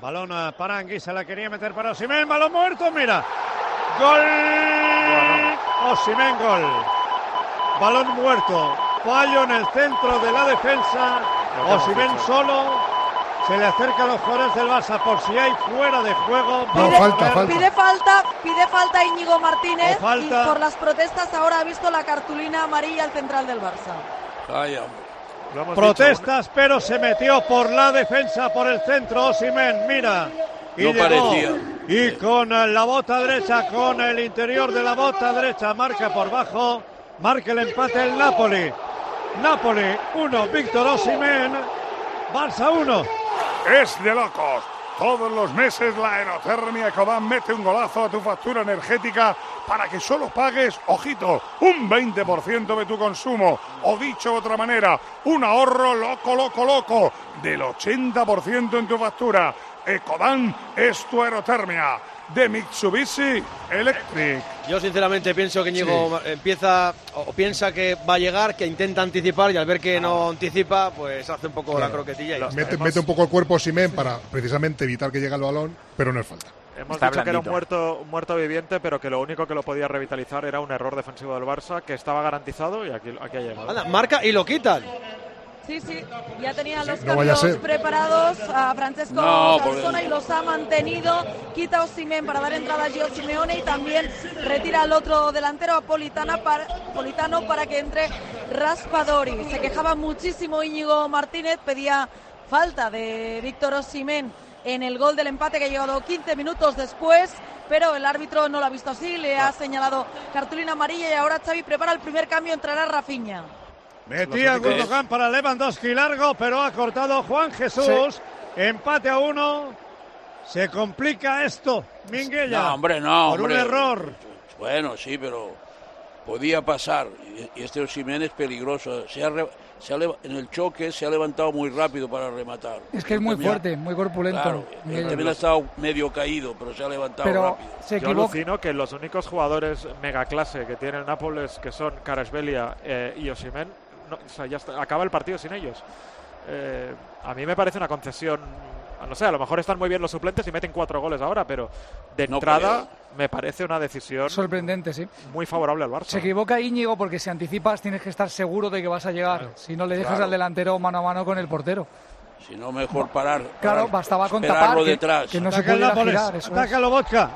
Balón para Anguisa, la quería meter para Osimen, balón muerto, mira. Gol. Osimen, gol. Balón muerto. Fallo en el centro de la defensa. Osimen solo. Se le acerca a los jugadores del Barça por si hay fuera de juego. No, Pide- falta, falta. Pide falta, pide falta Íñigo Martínez falta. y por las protestas ahora ha visto la cartulina amarilla al central del Barça. Ay, hombre. Protestas, pero se metió por la defensa, por el centro. Osimen, mira. Y No llegó. parecía. Y con la bota derecha, con el interior de la bota derecha, marca por bajo. Marca el empate el Napoli. Napoli 1, Víctor Osimen. Barça 1. Es de locos. Todos los meses la aerotermia Ecodan mete un golazo a tu factura energética para que solo pagues, ojito, un 20% de tu consumo. O dicho de otra manera, un ahorro loco, loco, loco del 80% en tu factura. Ecodan es tu aerotermia de Mitsubishi Electric. Yo sinceramente pienso que Ñigo empieza o piensa que va a llegar, que intenta anticipar y al ver que no anticipa, pues hace un poco la croquetilla. y ya está. Mete, mete un poco el cuerpo Simen para precisamente evitar que llegue el balón, pero no es falta. Hemos Está dicho que era un muerto, un muerto viviente, pero que lo único que lo podía revitalizar era un error defensivo del Barça que estaba garantizado y aquí, aquí ha llegado. Anda, marca y lo quitan. Sí, sí, ya tenía los no cambios preparados a Francesco No, Calzona y los ha mantenido. Quita a Osimhen para dar entrada a Gio Simeone y también retira al otro delantero, a Politana para, Politano, para que entre Raspadori. Se quejaba muchísimo Íñigo Martínez, pedía falta de Víctor Osimhen en el gol del empate que ha llegado 15 minutos después, pero el árbitro no lo ha visto así, le ha señalado cartulina amarilla y ahora Xavi prepara el primer cambio, entrará Rafinha. Metía Gundogan para Lewandowski largo, pero ha cortado Juan Jesús. Empate a uno. Se complica esto, Minguella. No, hombre, no, Por hombre. un error. Bueno, sí, pero podía pasar. Y- este Osimhen es peligroso. Se ha re- se ha leva- en el choque se ha levantado muy rápido para rematar. Es que es muy También- fuerte, muy corpulento. Claro, él también ha estado medio caído, pero se ha levantado Pero rápido. se Yo alucino que los únicos jugadores mega clase que tiene el Nápoles, que son Karasbelia eh, y Osimen, no, o sea, ya está- acaba el partido sin ellos. Eh, a mí me parece una concesión. No sé, a lo mejor están muy bien los suplentes y meten cuatro goles ahora, pero de No entrada me parece una decisión Sorprendente, sí. muy favorable al Barça. Se equivoca Íñigo porque si anticipas tienes que estar seguro de que vas a llegar. Si no le dejas Claro. al delantero mano a mano con el portero. Si no, mejor parar. Claro, parar, bastaba con tapar que, detrás. que no se pudiera girar. eso es. Ataca Lobotka.